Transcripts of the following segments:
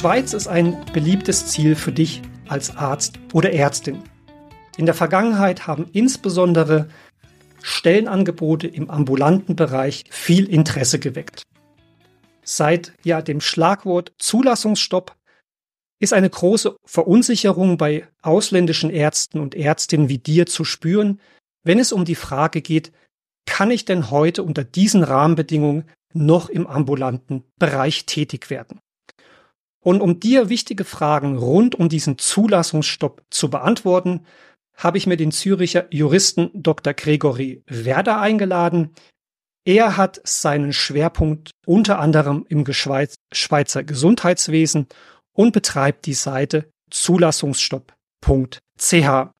Schweiz ist ein beliebtes Ziel für dich als Arzt oder Ärztin. In der Vergangenheit haben insbesondere Stellenangebote im ambulanten Bereich viel Interesse geweckt. Seit ja dem Schlagwort Zulassungsstopp ist eine große Verunsicherung bei ausländischen Ärzten und Ärztinnen wie dir zu spüren, wenn es um die Frage geht, kann ich denn heute unter diesen Rahmenbedingungen noch im ambulanten Bereich tätig werden? Und um dir wichtige Fragen rund um diesen Zulassungsstopp zu beantworten, habe ich mir den Züricher Juristen Dr. Gregory Werder eingeladen. Er hat seinen Schwerpunkt unter anderem im Schweizer Gesundheitswesen und betreibt die Seite zulassungsstopp.ch.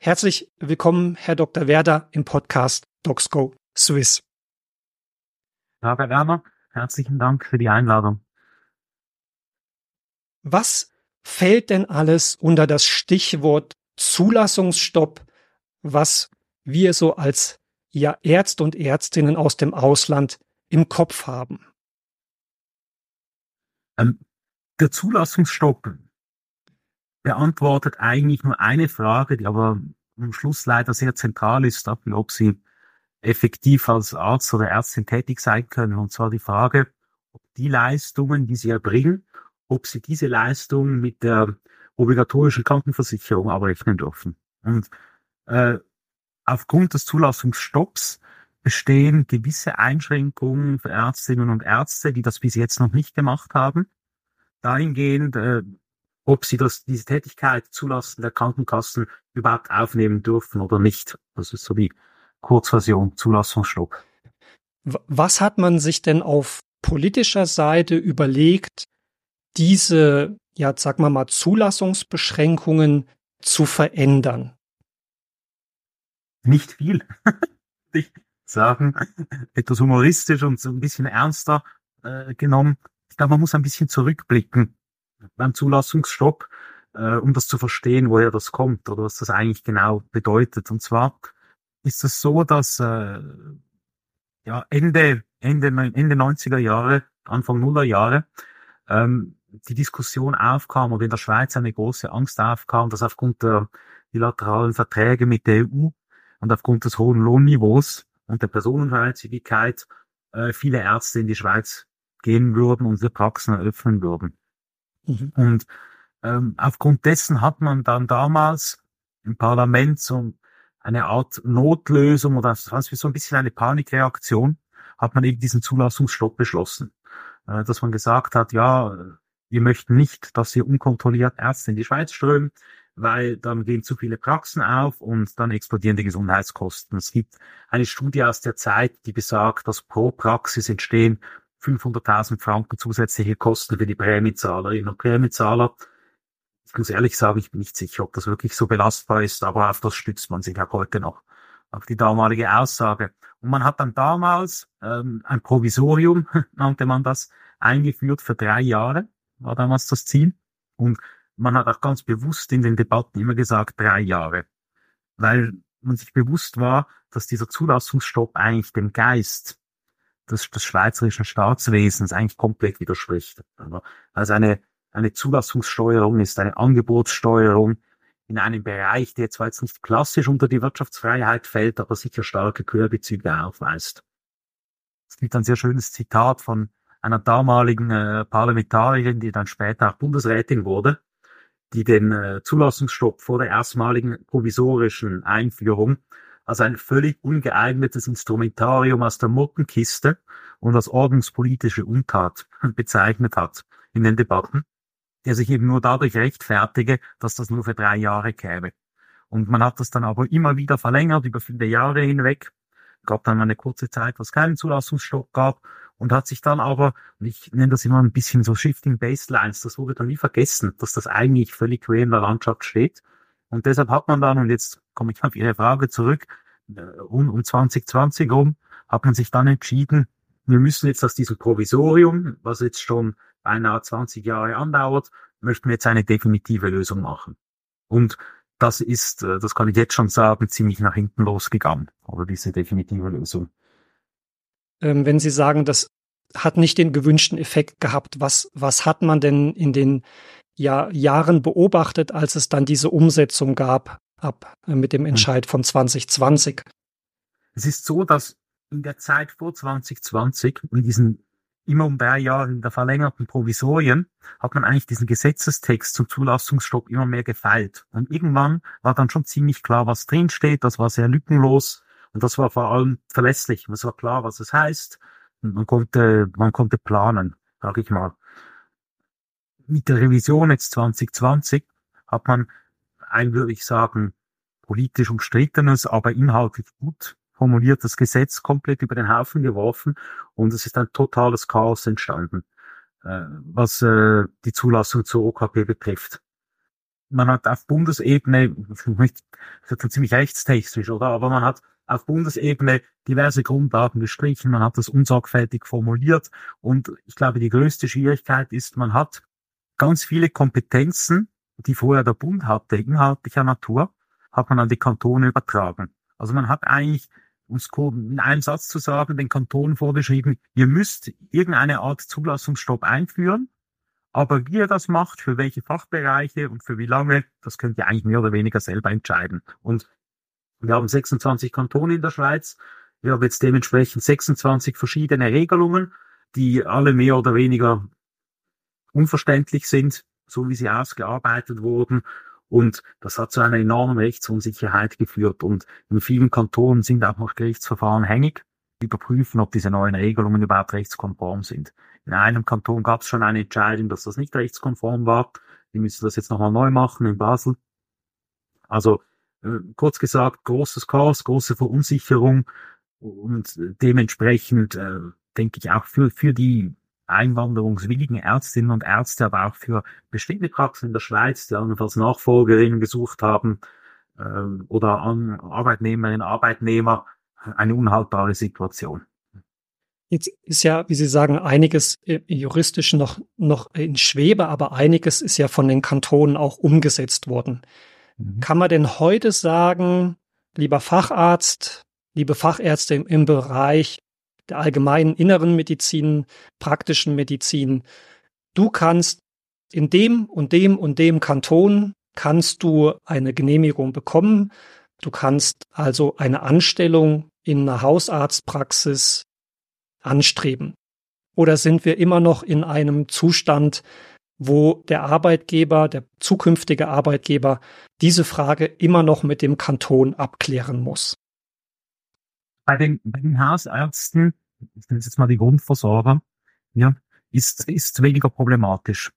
Herzlich willkommen, Herr Dr. Werder, im Podcast DocsGo Swiss. Herr Werner, herzlichen Dank für die Einladung. Was fällt denn alles unter das Stichwort Zulassungsstopp, was wir so als ja Ärzte und Ärztinnen aus dem Ausland im Kopf haben? Ähm, der Zulassungsstopp beantwortet eigentlich nur eine Frage, die aber am Schluss leider sehr zentral ist, ob Sie effektiv als Arzt oder Ärztin tätig sein können. Und zwar die Frage, ob die Leistungen, die Sie erbringen, ob Sie diese Leistungen mit der obligatorischen Krankenversicherung abrechnen dürfen. Und äh, aufgrund des Zulassungsstopps bestehen gewisse Einschränkungen für Ärztinnen und Ärzte, die das bis jetzt noch nicht gemacht haben dahingehend, äh, ob sie das, diese Tätigkeit zulassen der Krankenkassen überhaupt aufnehmen dürfen oder nicht. Das ist so die Kurzversion, Zulassungsstopp. Was hat man sich denn auf politischer Seite überlegt, diese, ja, sag mal mal, Zulassungsbeschränkungen zu verändern? Nicht viel. ich sagen, etwas humoristisch und so ein bisschen ernster äh, genommen glaube, man muss ein bisschen zurückblicken beim Zulassungsstopp, äh, um das zu verstehen, woher das kommt oder was das eigentlich genau bedeutet. Und zwar ist es so, dass äh, ja, Ende, Ende, Ende 90er Jahre, Anfang Nuller Jahre, ähm, die Diskussion aufkam oder in der Schweiz eine große Angst aufkam, dass aufgrund der bilateralen Verträge mit der EU und aufgrund des hohen Lohnniveaus und der Personenfreizügigkeit äh, viele Ärzte in die Schweiz gehen würden, unsere Praxen eröffnen würden. Mhm. Und ähm, aufgrund dessen hat man dann damals im Parlament so eine Art Notlösung oder so ein bisschen eine Panikreaktion, hat man eben diesen Zulassungsstopp beschlossen. Äh, dass man gesagt hat, ja, wir möchten nicht, dass hier unkontrolliert Ärzte in die Schweiz strömen, weil dann gehen zu viele Praxen auf und dann explodieren die Gesundheitskosten. Es gibt eine Studie aus der Zeit, die besagt, dass pro Praxis entstehen 500.000 Franken zusätzliche Kosten für die Prämiezahlerinnen und Prämiezahler. Ich muss ehrlich sagen, ich bin nicht sicher, ob das wirklich so belastbar ist, aber auf das stützt man sich auch heute noch, auf die damalige Aussage. Und man hat dann damals ähm, ein Provisorium, nannte man das, eingeführt für drei Jahre, war damals das Ziel. Und man hat auch ganz bewusst in den Debatten immer gesagt, drei Jahre. Weil man sich bewusst war, dass dieser Zulassungsstopp eigentlich dem Geist des, des schweizerischen Staatswesens eigentlich komplett widerspricht. Also eine, eine Zulassungssteuerung ist eine Angebotssteuerung in einem Bereich, der zwar jetzt nicht klassisch unter die Wirtschaftsfreiheit fällt, aber sicher starke Querbezüge aufweist. Es gibt ein sehr schönes Zitat von einer damaligen äh, Parlamentarierin, die dann später auch Bundesrätin wurde, die den äh, Zulassungsstopp vor der erstmaligen provisorischen Einführung als ein völlig ungeeignetes Instrumentarium aus der Mottenkiste und als ordnungspolitische Untat bezeichnet hat in den Debatten, der sich eben nur dadurch rechtfertige, dass das nur für drei Jahre käme. Und man hat das dann aber immer wieder verlängert über viele Jahre hinweg. Gab dann eine kurze Zeit, wo es keinen Zulassungsstopp gab und hat sich dann aber, und ich nenne das immer ein bisschen so Shifting Baselines, das wurde dann nie vergessen, dass das eigentlich völlig quer in der Landschaft steht. Und deshalb hat man dann, und jetzt komme ich auf Ihre Frage zurück, äh, um, um 2020 rum, hat man sich dann entschieden, wir müssen jetzt aus diesem Provisorium, was jetzt schon beinahe 20 Jahre andauert, möchten wir jetzt eine definitive Lösung machen. Und das ist, äh, das kann ich jetzt schon sagen, ziemlich nach hinten losgegangen, oder diese definitive Lösung. Ähm, wenn Sie sagen, das hat nicht den gewünschten Effekt gehabt. Was, was hat man denn in den ja, Jahren beobachtet, als es dann diese Umsetzung gab ab äh, mit dem hm. Entscheid von 2020? Es ist so, dass in der Zeit vor 2020, in diesen immer um drei Jahre der verlängerten Provisorien, hat man eigentlich diesen Gesetzestext zum Zulassungsstopp immer mehr gefeilt. Und irgendwann war dann schon ziemlich klar, was drinsteht. Das war sehr lückenlos und das war vor allem verlässlich. Es war klar, was es heißt. Und man konnte, man konnte planen, sage ich mal. Mit der Revision jetzt 2020 hat man ein, würde ich sagen, politisch umstrittenes, aber inhaltlich gut formuliertes Gesetz komplett über den Haufen geworfen und es ist ein totales Chaos entstanden, äh, was äh, die Zulassung zur OKP betrifft. Man hat auf Bundesebene, das ist ziemlich rechtstechnisch, oder? Aber man hat auf Bundesebene diverse Grundlagen gestrichen, man hat das unsorgfältig formuliert und ich glaube, die größte Schwierigkeit ist, man hat ganz viele Kompetenzen, die vorher der Bund hatte, inhaltlicher Natur, hat man an die Kantone übertragen. Also man hat eigentlich um es in einem Satz zu sagen, den Kanton vorgeschrieben, ihr müsst irgendeine Art Zulassungsstopp einführen, aber wie ihr das macht, für welche Fachbereiche und für wie lange, das könnt ihr eigentlich mehr oder weniger selber entscheiden. Und wir haben 26 Kantone in der Schweiz. Wir haben jetzt dementsprechend 26 verschiedene Regelungen, die alle mehr oder weniger unverständlich sind, so wie sie ausgearbeitet wurden und das hat zu einer enormen Rechtsunsicherheit geführt. Und in vielen Kantonen sind auch noch Gerichtsverfahren hängig, überprüfen, ob diese neuen Regelungen überhaupt rechtskonform sind. In einem Kanton gab es schon eine Entscheidung, dass das nicht rechtskonform war. Die müssen das jetzt nochmal neu machen in Basel. Also kurz gesagt, großes Chaos, große Verunsicherung und dementsprechend äh, denke ich auch für, für die einwanderungswilligen Ärztinnen und Ärzte, aber auch für bestimmte Praxen in der Schweiz, die allenfalls Nachfolgerinnen gesucht haben ähm, oder an Arbeitnehmerinnen, Arbeitnehmer, eine unhaltbare Situation. Jetzt ist ja, wie Sie sagen, einiges juristisch noch, noch in Schwebe, aber einiges ist ja von den Kantonen auch umgesetzt worden. Mhm. Kann man denn heute sagen, lieber Facharzt, liebe Fachärzte im, im Bereich der allgemeinen inneren Medizin, praktischen Medizin. Du kannst in dem und dem und dem Kanton kannst du eine Genehmigung bekommen. Du kannst also eine Anstellung in einer Hausarztpraxis anstreben. Oder sind wir immer noch in einem Zustand, wo der Arbeitgeber, der zukünftige Arbeitgeber diese Frage immer noch mit dem Kanton abklären muss? bei den, bei den Hausärzten, ich nenne jetzt mal die Grundversorger, ja, ist, ist weniger problematisch.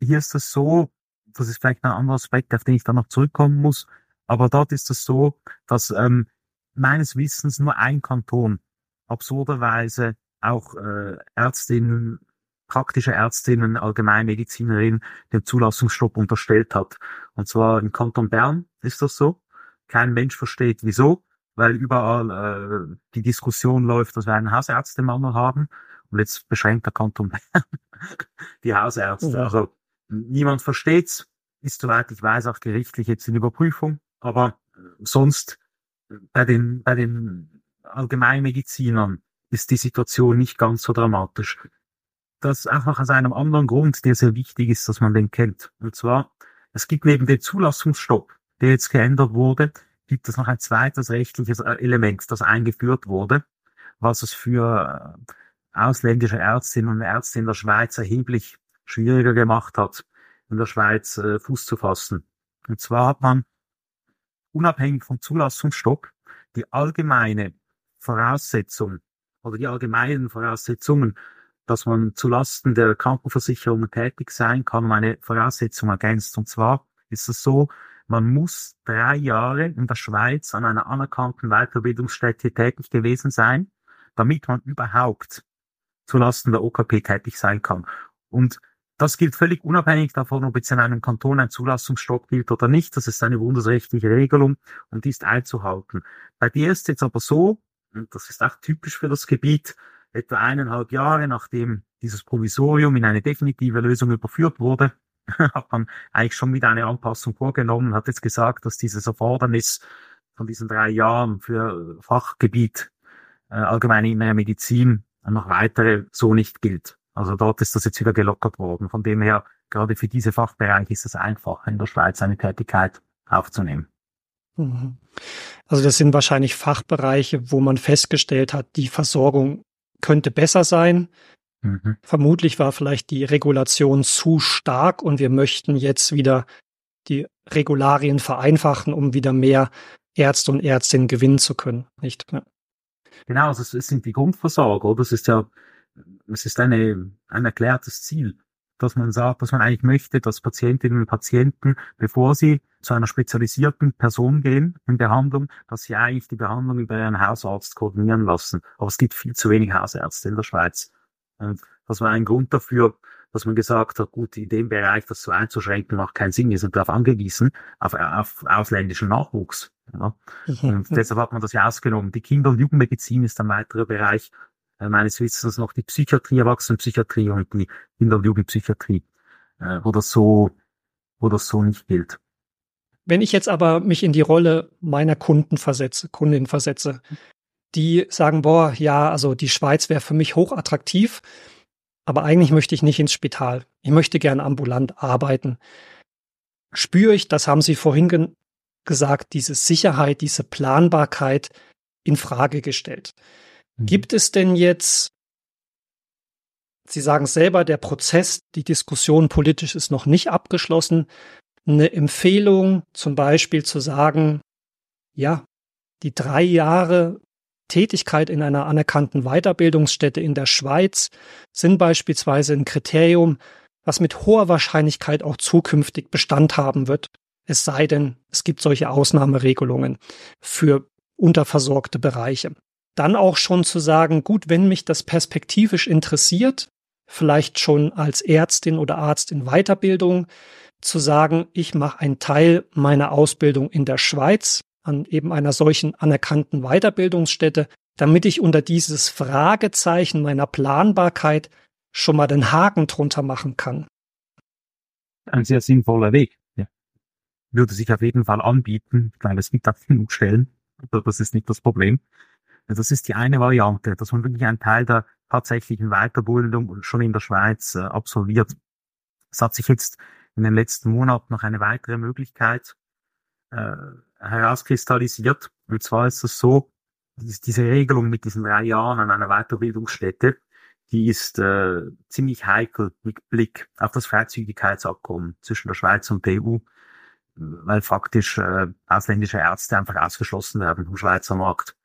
Hier ist es so, das ist vielleicht ein anderer Aspekt, auf den ich dann noch zurückkommen muss, aber dort ist es so, dass ähm, meines Wissens nur ein Kanton absurderweise auch äh, Ärztinnen, praktische Ärztinnen, Allgemeinmedizinerinnen den Zulassungsstopp unterstellt hat. Und zwar im Kanton Bern ist das so. Kein Mensch versteht wieso weil überall äh, die Diskussion läuft, dass wir einen Hausärztemangel haben. Und jetzt beschränkt der Kanton die Hausärzte. Ja. Also niemand versteht's, ist soweit ich weiß auch gerichtlich jetzt in Überprüfung. Aber äh, sonst äh, bei den, bei den Allgemeinmedizinern ist die Situation nicht ganz so dramatisch. Das einfach aus einem anderen Grund, der sehr wichtig ist, dass man den kennt. Und zwar, es gibt neben dem Zulassungsstopp, der jetzt geändert wurde, gibt es noch ein zweites rechtliches äh, Element, das eingeführt wurde, was es für äh, ausländische Ärztinnen und Ärzte in der Schweiz erheblich schwieriger gemacht hat, in der Schweiz äh, Fuß zu fassen. Und zwar hat man unabhängig vom Zulassungsstopp die allgemeine Voraussetzung oder die allgemeinen Voraussetzungen, dass man zulasten der Krankenversicherung tätig sein kann, um eine Voraussetzung ergänzt. Und zwar ist es so, man muss drei Jahre in der Schweiz an einer anerkannten Weiterbildungsstätte tätig gewesen sein, damit man überhaupt zulasten der OKP tätig sein kann. Und das gilt völlig unabhängig davon, ob jetzt in einem Kanton ein Zulassungsstopp gilt oder nicht. Das ist eine bundesrechtliche Regelung und die ist einzuhalten. Bei dir ist jetzt aber so, und das ist auch typisch für das Gebiet, etwa eineinhalb Jahre nachdem dieses Provisorium in eine definitive Lösung überführt wurde, hat man eigentlich schon wieder eine Anpassung vorgenommen, und hat jetzt gesagt, dass dieses Erfordernis von diesen drei Jahren für Fachgebiet äh, allgemeine innere Medizin noch weitere so nicht gilt. Also dort ist das jetzt wieder gelockert worden. Von dem her, gerade für diese Fachbereiche ist es einfacher, in der Schweiz eine Tätigkeit aufzunehmen. Mhm. Also das sind wahrscheinlich Fachbereiche, wo man festgestellt hat, die Versorgung könnte besser sein. Mhm. Vermutlich war vielleicht die Regulation zu stark und wir möchten jetzt wieder die Regularien vereinfachen, um wieder mehr Ärzte und Ärztinnen gewinnen zu können, nicht? Ja. Genau, es sind die Grundversorger, oder? Das ist ja, es ist eine, ein erklärtes Ziel, dass man sagt, dass man eigentlich möchte, dass Patientinnen und Patienten, bevor sie zu einer spezialisierten Person gehen in Behandlung, dass sie eigentlich die Behandlung über einen Hausarzt koordinieren lassen. Aber es gibt viel zu wenig Hausärzte in der Schweiz. Und das war ein Grund dafür, dass man gesagt hat, gut, in dem Bereich das so einzuschränken macht keinen Sinn. Wir sind darauf angewiesen, auf, auf ausländischen Nachwuchs. Ja. Mhm. Und deshalb hat man das ja ausgenommen. Die Kinder- und Jugendmedizin ist ein weiterer Bereich, meines Wissens noch die Psychiatrie, Erwachsenenpsychiatrie und die Kinder- und Jugendpsychiatrie, äh, wo das so, wo das so nicht gilt. Wenn ich jetzt aber mich in die Rolle meiner Kunden versetze, Kundin versetze, die sagen, boah, ja, also die Schweiz wäre für mich hochattraktiv, aber eigentlich möchte ich nicht ins Spital. Ich möchte gern ambulant arbeiten. Spüre ich, das haben Sie vorhin ge gesagt, diese Sicherheit, diese Planbarkeit in Frage gestellt. Mhm. Gibt es denn jetzt, Sie sagen selber, der Prozess, die Diskussion politisch ist noch nicht abgeschlossen, eine Empfehlung zum Beispiel zu sagen, ja, die drei Jahre Tätigkeit in einer anerkannten Weiterbildungsstätte in der Schweiz sind beispielsweise ein Kriterium, was mit hoher Wahrscheinlichkeit auch zukünftig Bestand haben wird, es sei denn, es gibt solche Ausnahmeregelungen für unterversorgte Bereiche. Dann auch schon zu sagen, gut, wenn mich das perspektivisch interessiert, vielleicht schon als Ärztin oder Arzt in Weiterbildung, zu sagen, ich mache einen Teil meiner Ausbildung in der Schweiz an eben einer solchen anerkannten Weiterbildungsstätte, damit ich unter dieses Fragezeichen meiner Planbarkeit schon mal den Haken drunter machen kann. Ein sehr sinnvoller Weg. Ja. Würde sich auf jeden Fall anbieten, kleines Mittagsstellen. Das ist nicht das Problem. Das ist die eine Variante, dass man wirklich einen Teil der tatsächlichen Weiterbildung schon in der Schweiz äh, absolviert. Es hat sich jetzt in den letzten Monaten noch eine weitere Möglichkeit äh, herauskristallisiert. Und zwar ist es so, diese Regelung mit diesen drei Jahren an einer Weiterbildungsstätte, die ist äh, ziemlich heikel mit Blick auf das Freizügigkeitsabkommen zwischen der Schweiz und der EU, weil faktisch äh, ausländische Ärzte einfach ausgeschlossen werden vom Schweizer Markt.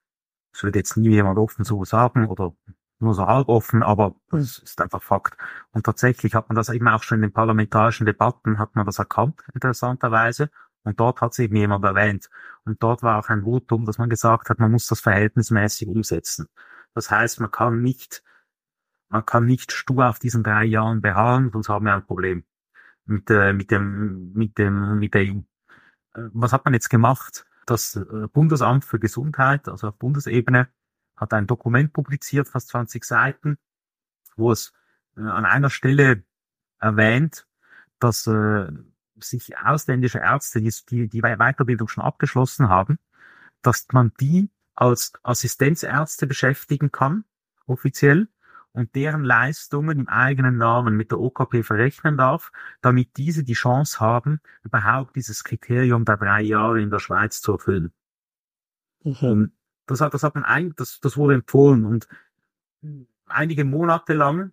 Das wird jetzt nie jemand offen so sagen oder nur so halb offen, aber das ist einfach Fakt. Und tatsächlich hat man das eben auch schon in den parlamentarischen Debatten, hat man das erkannt, interessanterweise. Und dort hat es eben jemand erwähnt. Und dort war auch ein Votum, dass man gesagt hat, man muss das verhältnismäßig umsetzen. Das heißt, man kann nicht, man kann nicht stur auf diesen drei Jahren beharren, sonst haben wir ein Problem mit, äh, mit dem, mit dem, mit der EU. Äh, was hat man jetzt gemacht? Das äh, Bundesamt für Gesundheit, also auf Bundesebene, hat ein Dokument publiziert, fast 20 Seiten, wo es äh, an einer Stelle erwähnt, dass äh, sich ausländische Ärzte, die, die Weiterbildung schon abgeschlossen haben, dass man die als Assistenzärzte beschäftigen kann, offiziell, und deren Leistungen im eigenen Namen mit der OKP verrechnen darf, damit diese die Chance haben, überhaupt dieses Kriterium der drei Jahre in der Schweiz zu erfüllen. Mhm. Das hat, das hat man ein, das, das wurde empfohlen und einige Monate lang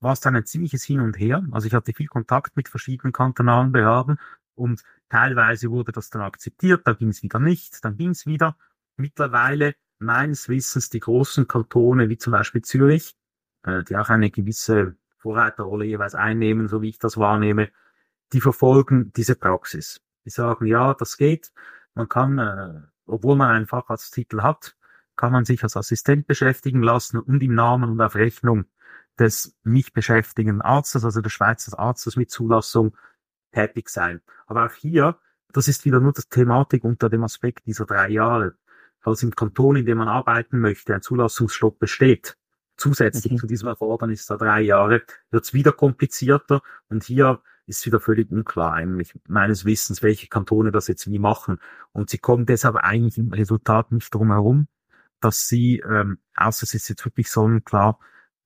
war es dann ein ziemliches Hin und Her. Also ich hatte viel Kontakt mit verschiedenen kantonalen Behörden und teilweise wurde das dann akzeptiert, dann ging es wieder nicht, dann ging es wieder. Mittlerweile meines Wissens die großen Kantone wie zum Beispiel Zürich, äh, die auch eine gewisse Vorreiterrolle jeweils einnehmen, so wie ich das wahrnehme, die verfolgen diese Praxis. Die sagen, ja, das geht. Man kann, äh, obwohl man einen Facharzttitel hat, kann man sich als Assistent beschäftigen lassen und im Namen und auf Rechnung des mich beschäftigenden Arztes, also des Schweizer Arztes mit Zulassung tätig sein. Aber auch hier, das ist wieder nur die Thematik unter dem Aspekt dieser drei Jahre. Falls im Kanton, in dem man arbeiten möchte, ein Zulassungsstopp besteht, zusätzlich mhm. zu diesem Erfordernis der drei Jahre, wird es wieder komplizierter und hier ist wieder völlig unklar eigentlich meines Wissens, welche Kantone das jetzt wie machen. Und sie kommen deshalb eigentlich im Resultat nicht drum herum, dass sie, ähm, außer es ist jetzt wirklich sonnenklar,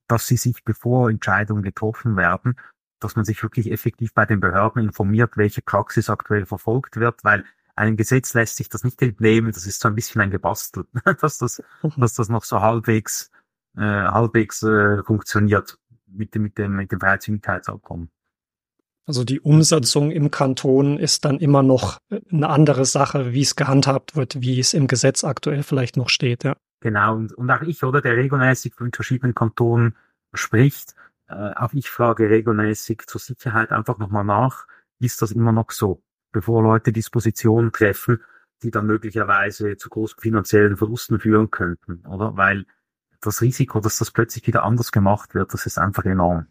dass sie sich, bevor Entscheidungen getroffen werden, dass man sich wirklich effektiv bei den Behörden informiert, welche Praxis aktuell verfolgt wird, weil einem Gesetz lässt sich das nicht entnehmen, das ist so ein bisschen ein gebastelt, dass das, dass das noch so halbwegs, äh, halbwegs äh, funktioniert mit dem, mit dem, mit dem Freizügigkeitsabkommen. Also die Umsetzung im Kanton ist dann immer noch eine andere Sache, wie es gehandhabt wird, wie es im Gesetz aktuell vielleicht noch steht, ja. Genau, und, und auch ich, oder, der regelmäßig mit verschiedenen Kantonen spricht, äh, auch ich frage regelmäßig zur Sicherheit einfach nochmal nach, ist das immer noch so, bevor Leute Dispositionen treffen, die dann möglicherweise zu großen finanziellen Verlusten führen könnten, oder? Weil das Risiko, dass das plötzlich wieder anders gemacht wird, das ist einfach enorm.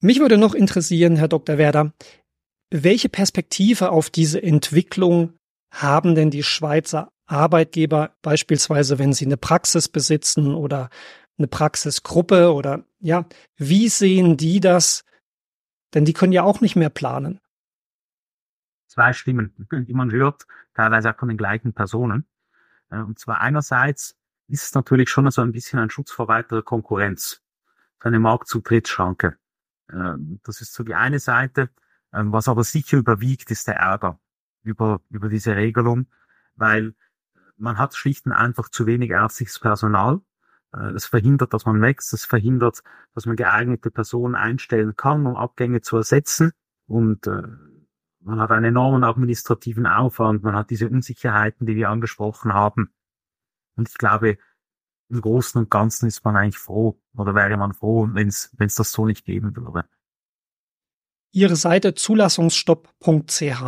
Mich würde noch interessieren, Herr Dr. Werder, welche Perspektive auf diese Entwicklung haben denn die Schweizer Arbeitgeber beispielsweise, wenn sie eine Praxis besitzen oder eine Praxisgruppe oder ja, wie sehen die das? Denn die können ja auch nicht mehr planen. Zwei Stimmen, die man hört, teilweise auch von den gleichen Personen. Äh, und zwar einerseits ist es natürlich schon so ein bisschen ein Schutz vor weiterer Konkurrenz, eine Marktzutrittsschranke. Äh, das ist so die eine Seite. Ähm, was aber sicher überwiegt, ist der Ärger über, über diese Regelung, weil man hat schlicht und einfach zu wenig ärztliches Personal. Äh, es verhindert, dass man wächst. Es verhindert, dass man geeignete Personen einstellen kann, um Abgänge zu ersetzen. Und äh, man hat einen enormen administrativen Aufwand. Man hat diese Unsicherheiten, die wir angesprochen haben. Und ich glaube, im Großen und Ganzen ist man eigentlich froh oder wäre man froh, wenn es das so nicht geben würde. Ihre Seite zulassungsstopp.ch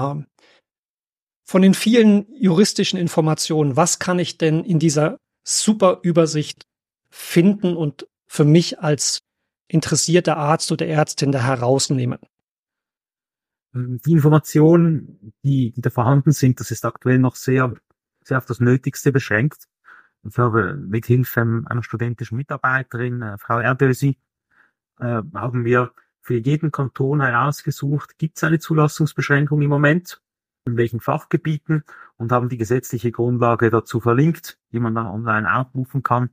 von den vielen juristischen Informationen, was kann ich denn in dieser super Übersicht finden und für mich als interessierter Arzt oder Ärztin da herausnehmen? Die Informationen, die, die da vorhanden sind, das ist aktuell noch sehr, sehr auf das Nötigste beschränkt. Habe mit Hilfe einer studentischen Mitarbeiterin, äh, Frau Erdösi, äh, haben wir für jeden Kanton herausgesucht, gibt es eine Zulassungsbeschränkung im Moment? in welchen Fachgebieten und haben die gesetzliche Grundlage dazu verlinkt, die man dann online abrufen kann.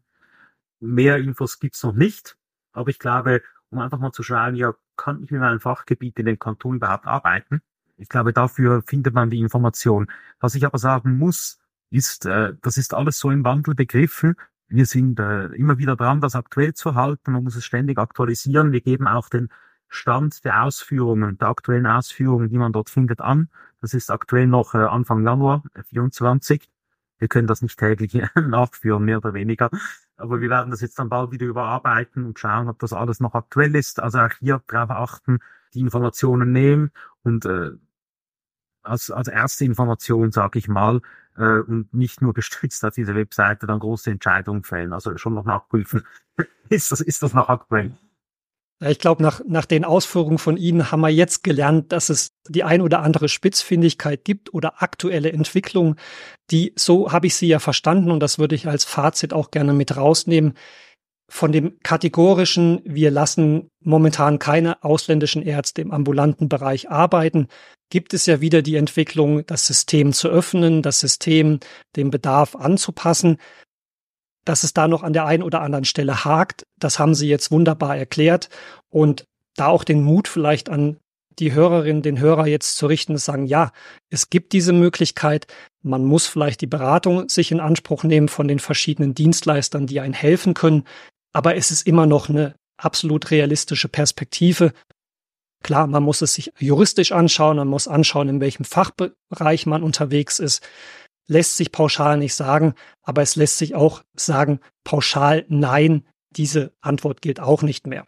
Mehr Infos gibt's noch nicht, aber ich glaube, um einfach mal zu schauen, ja, kann ich mit meinem Fachgebiet in den Kanton überhaupt arbeiten? Ich glaube, dafür findet man die Information. Was ich aber sagen muss, ist, äh, das ist alles so im Wandel begriffen. Wir sind äh, immer wieder dran, das aktuell zu halten. Man muss es ständig aktualisieren. Wir geben auch den Stand der Ausführungen, der aktuellen Ausführungen, die man dort findet, an. Das ist aktuell noch äh, Anfang Januar 24. Äh, wir können das nicht täglich nachführen, mehr oder weniger. Aber wir werden das jetzt dann bald wieder überarbeiten und schauen, ob das alles noch aktuell ist. Also auch hier darauf achten, die Informationen nehmen und äh, als, als erste Information, sage ich mal, äh, und nicht nur gestützt auf diese Webseite dann große Entscheidungen fällen. Also schon noch nachprüfen, ist das, ist das noch aktuell? Ich glaube, nach, nach den Ausführungen von Ihnen haben wir jetzt gelernt, dass es die ein oder andere Spitzfindigkeit gibt oder aktuelle Entwicklungen, die, so habe ich sie ja verstanden und das würde ich als Fazit auch gerne mit rausnehmen. Von dem kategorischen, wir lassen momentan keine ausländischen Ärzte im ambulanten Bereich arbeiten, gibt es ja wieder die Entwicklung, das System zu öffnen, das System dem Bedarf anzupassen dass es da noch an der einen oder anderen Stelle hakt. Das haben Sie jetzt wunderbar erklärt. Und da auch den Mut vielleicht an die Hörerin, den Hörer jetzt zu richten, sagen, ja, es gibt diese Möglichkeit. Man muss vielleicht die Beratung sich in Anspruch nehmen von den verschiedenen Dienstleistern, die einen helfen können. Aber es ist immer noch eine absolut realistische Perspektive. Klar, man muss es sich juristisch anschauen, man muss anschauen, in welchem Fachbereich man unterwegs ist lässt sich pauschal nicht sagen, aber es lässt sich auch sagen, pauschal nein, diese Antwort gilt auch nicht mehr.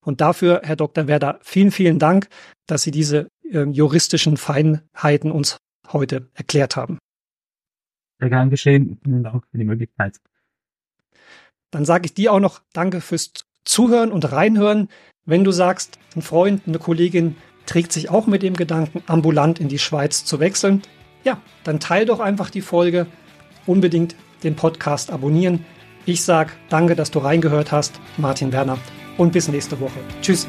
Und dafür, Herr Dr. Werder, vielen, vielen Dank, dass Sie diese äh, juristischen Feinheiten uns heute erklärt haben. Sehr gern geschehen. Vielen Dank für die Möglichkeit. Dann sage ich dir auch noch Danke fürs Zuhören und Reinhören. Wenn du sagst, ein Freund, eine Kollegin trägt sich auch mit dem Gedanken, ambulant in die Schweiz zu wechseln, ja, dann teil doch einfach die Folge. Unbedingt den Podcast abonnieren. Ich sage danke, dass du reingehört hast, Martin Werner, und bis nächste Woche. Tschüss.